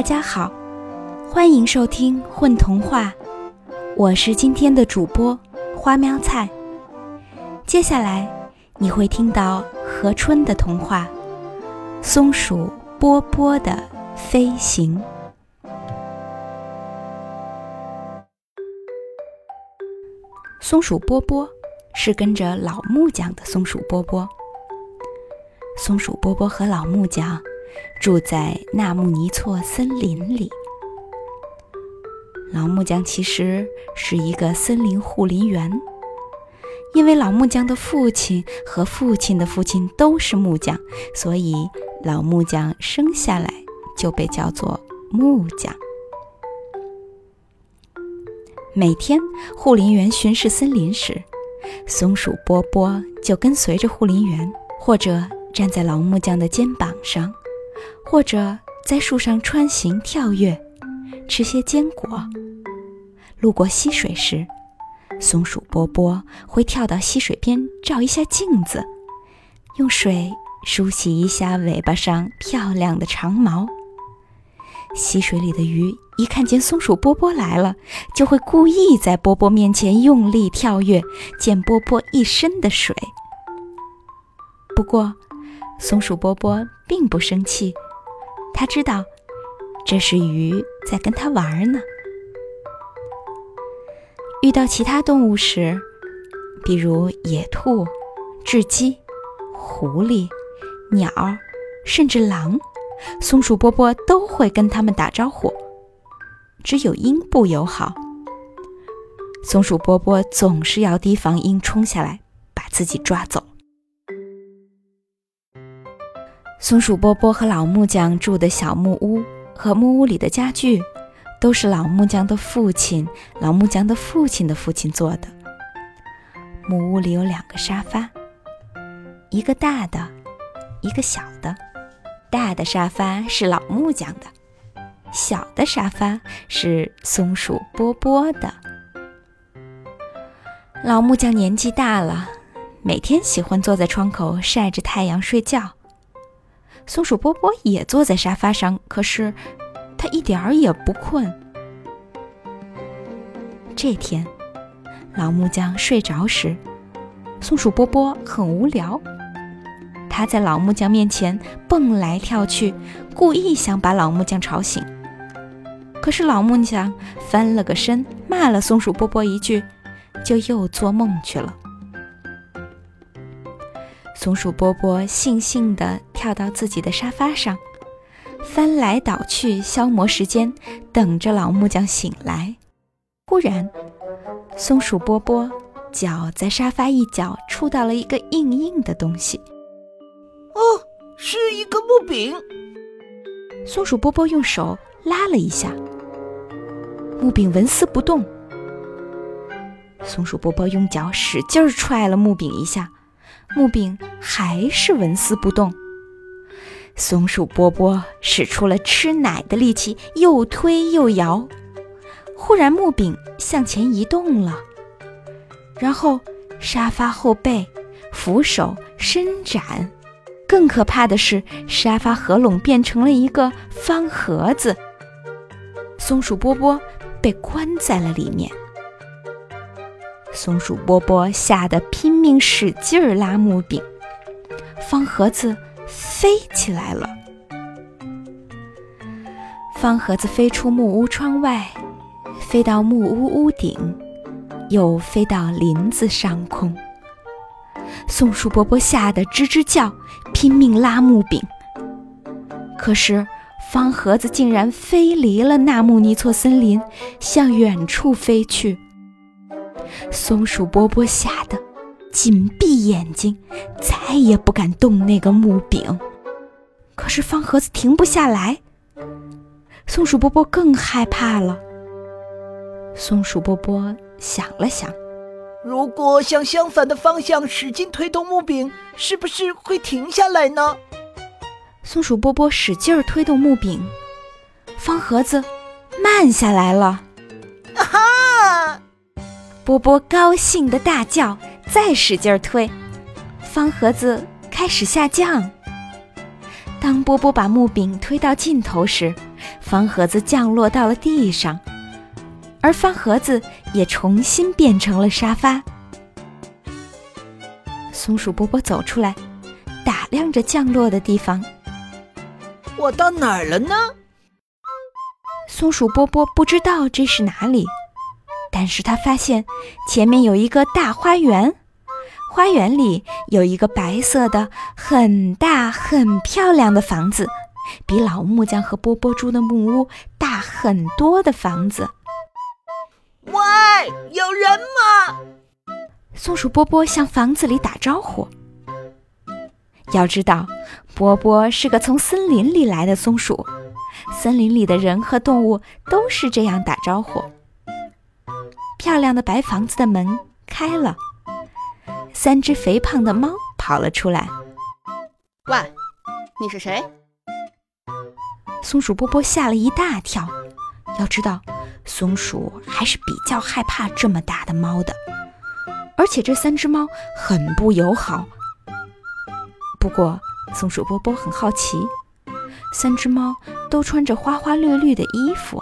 大家好，欢迎收听《混童话》，我是今天的主播花喵菜。接下来你会听到何春的童话《松鼠波波的飞行》。松鼠波波是跟着老木匠的松鼠波波。松鼠波波和老木匠住在纳木尼措森林里。老木匠其实是一个森林护林员，因为老木匠的父亲和父亲的父亲都是木匠，所以老木匠生下来就被叫做木匠。每天护林员巡视森林时，松鼠波波就跟随着护林员，或者。站在老木匠的肩膀上，或者在树上穿行跳跃，吃些坚果。路过溪水时，松鼠波波会跳到溪水边照一下镜子，用水梳洗一下尾巴上漂亮的长毛。溪水里的鱼一看见松鼠波波来了，就会故意在波波面前用力跳跃，溅波波一身的水。不过，松鼠波波并不生气，他知道这是鱼在跟他玩呢。遇到其他动物时，比如野兔、雉鸡、狐狸、鸟，甚至狼，松鼠波波都会跟他们打招呼。只有鹰不友好，松鼠波波总是要提防鹰冲下来把自己抓走。松鼠波波和老木匠住的小木屋和木屋里的家具，都是老木匠的父亲、老木匠的父亲的父亲做的。木屋里有两个沙发，一个大的，一个小的。大的沙发是老木匠的，小的沙发是松鼠波波的。老木匠年纪大了，每天喜欢坐在窗口晒着太阳睡觉。松鼠波波也坐在沙发上，可是他一点儿也不困。这天，老木匠睡着时，松鼠波波很无聊。他在老木匠面前蹦来跳去，故意想把老木匠吵醒。可是老木匠翻了个身，骂了松鼠波波一句，就又做梦去了。松鼠波波悻悻地跳到自己的沙发上，翻来倒去消磨时间，等着老木匠醒来。忽然，松鼠波波脚在沙发一角触到了一个硬硬的东西。哦，是一个木柄。松鼠波波用手拉了一下，木柄纹丝不动。松鼠波波用脚使劲踹了木柄一下。木柄还是纹丝不动。松鼠波波使出了吃奶的力气，又推又摇。忽然，木柄向前移动了，然后沙发后背、扶手伸展。更可怕的是，沙发合拢变成了一个方盒子。松鼠波波被关在了里面。松鼠波波吓得拼命使劲儿拉木柄，方盒子飞起来了。方盒子飞出木屋窗外，飞到木屋屋顶，又飞到林子上空。松鼠伯伯吓得吱吱叫，拼命拉木柄。可是方盒子竟然飞离了纳木尼措森林，向远处飞去。松鼠波波吓得紧闭眼睛，再也不敢动那个木柄。可是方盒子停不下来，松鼠波波更害怕了。松鼠波波想了想，如果向相反的方向使劲推动木柄，是不是会停下来呢？松鼠波波使劲推动木柄，方盒子慢下来了。啊哈波波高兴的大叫，再使劲推，方盒子开始下降。当波波把木柄推到尽头时，方盒子降落到了地上，而方盒子也重新变成了沙发。松鼠波波走出来，打量着降落的地方。我到哪儿了呢？松鼠波波不知道这是哪里，但是他发现前面有一个大花园，花园里有一个白色的、很大、很漂亮的房子，比老木匠和波波住的木屋大很多的房子。喂，有人吗？松鼠波波向房子里打招呼。要知道，波波是个从森林里来的松鼠，森林里的人和动物都是这样打招呼。漂亮的白房子的门开了，三只肥胖的猫跑了出来。喂，你是谁？松鼠波波吓了一大跳。要知道，松鼠还是比较害怕这么大的猫的，而且这三只猫很不友好。不过，松鼠波波很好奇，三只猫都穿着花花绿绿的衣服。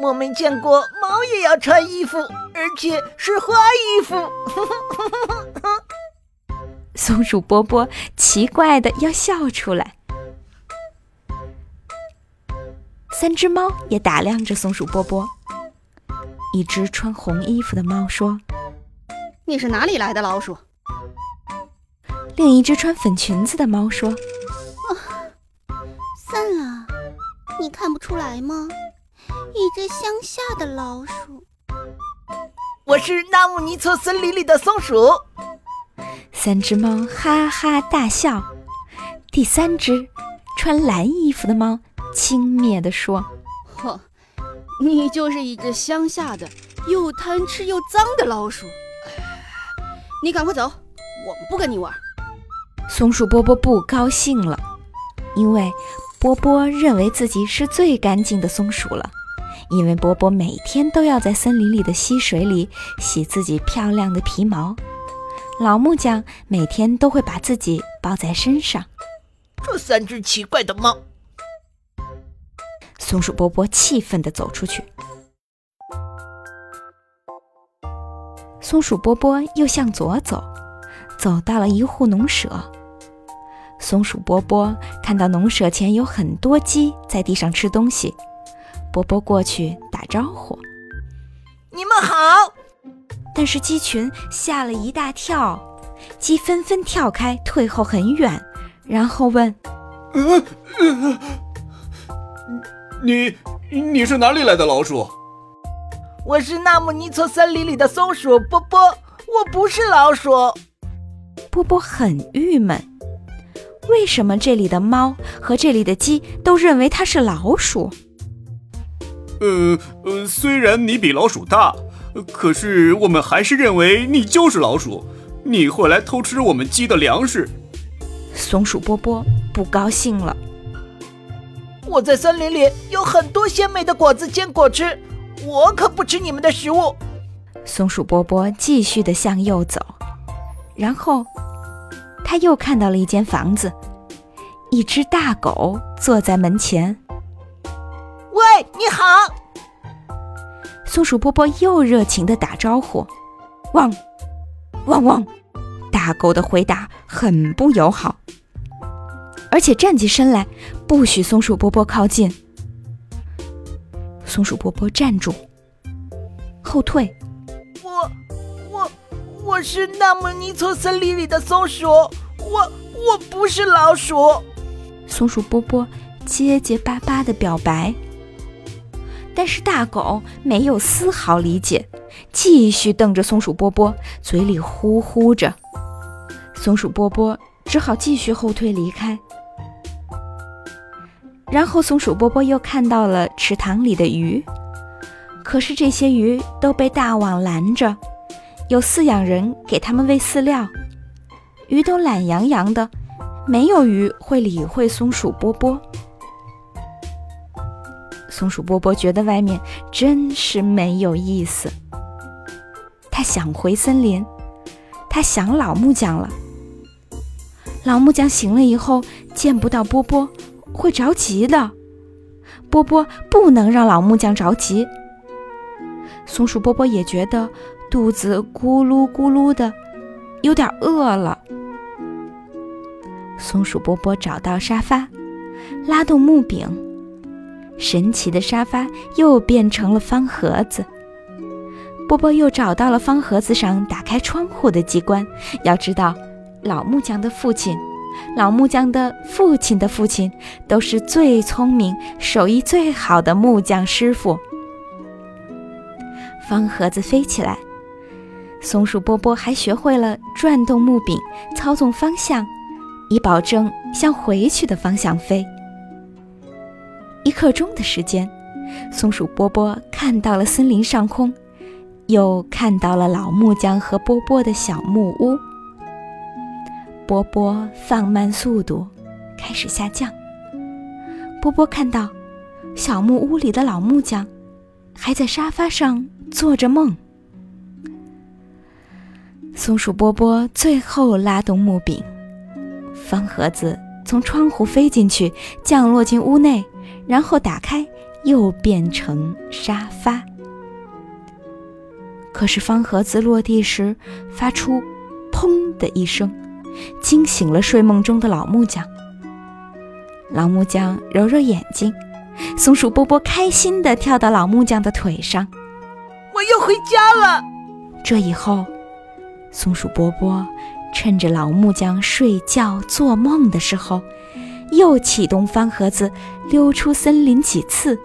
我没见过猫也要穿衣服，而且是花衣服。松鼠波波奇怪的要笑出来。三只猫也打量着松鼠波波。一只穿红衣服的猫说：“你是哪里来的老鼠？”另一只穿粉裙子的猫说：“算了，你看不出来吗？一只乡下的老鼠。”我是纳木尼措森林里的松鼠。三只猫哈哈大笑。第三只穿蓝衣服的猫轻蔑地说：“哼，你就是一只乡下的又贪吃又脏的老鼠。你赶快走，我们不跟你玩。”松鼠波波不高兴了，因为波波认为自己是最干净的松鼠了。因为波波每天都要在森林里的溪水里洗自己漂亮的皮毛，老木匠每天都会把自己包在身上。这三只奇怪的猫，松鼠波波气愤地走出去。松鼠波波又向左走，走到了一户农舍。松鼠波波看到农舍前有很多鸡在地上吃东西，波波过去打招呼：“你们好。”但是鸡群吓了一大跳，鸡纷纷跳开，退后很远，然后问：“呃呃，你你是哪里来的老鼠？”“我是纳木尼措森林里的松鼠波波，我不是老鼠。”波波很郁闷。为什么这里的猫和这里的鸡都认为它是老鼠？呃呃，虽然你比老鼠大，可是我们还是认为你就是老鼠。你会来偷吃我们鸡的粮食。松鼠波波不高兴了。我在森林里有很多鲜美的果子、坚果吃，我可不吃你们的食物。松鼠波波继续的向右走，然后。他又看到了一间房子，一只大狗坐在门前。喂，你好！松鼠波波又热情的打招呼。汪，汪汪！大狗的回答很不友好，而且站起身来，不许松鼠波波靠近。松鼠波波站住，后退。我，我，我是纳木尼措森林里的松鼠。我我不是老鼠，松鼠波波结结巴巴的表白。但是大狗没有丝毫理解，继续瞪着松鼠波波，嘴里呼呼着。松鼠波波只好继续后退离开。然后松鼠波波又看到了池塘里的鱼，可是这些鱼都被大网拦着，有饲养人给它们喂饲料。鱼都懒洋洋的，没有鱼会理会松鼠波波。松鼠波波觉得外面真是没有意思，他想回森林，他想老木匠了。老木匠醒了以后见不到波波，会着急的。波波不能让老木匠着急。松鼠波波也觉得肚子咕噜咕噜的，有点饿了。松鼠波波找到沙发，拉动木柄，神奇的沙发又变成了方盒子。波波又找到了方盒子上打开窗户的机关。要知道，老木匠的父亲。老木匠的父亲的父亲都是最聪明、手艺最好的木匠师傅。方盒子飞起来，松鼠波波还学会了转动木柄、操纵方向，以保证向回去的方向飞。一刻钟的时间，松鼠波波看到了森林上空，又看到了老木匠和波波的小木屋。波波放慢速度，开始下降。波波看到小木屋里的老木匠还在沙发上做着梦。松鼠波波最后拉动木柄，方盒子从窗户飞进去，降落进屋内，然后打开，又变成沙发。可是方盒子落地时发出“砰”的一声。惊醒了睡梦中的老木匠。老木匠揉揉眼睛，松鼠波波开心地跳到老木匠的腿上。我又回家了。这以后，松鼠波波趁着老木匠睡觉做梦的时候，又启动方盒子溜出森林几次。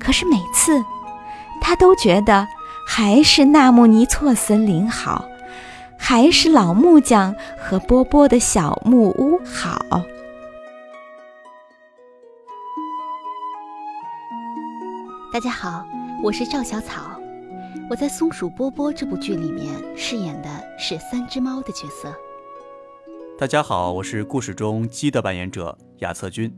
可是每次，他都觉得还是纳木尼措森林好。还是老木匠和波波的小木屋好。大家好，我是赵小草，我在《松鼠波波》这部剧里面饰演的是三只猫的角色。大家好，我是故事中鸡的扮演者亚策君。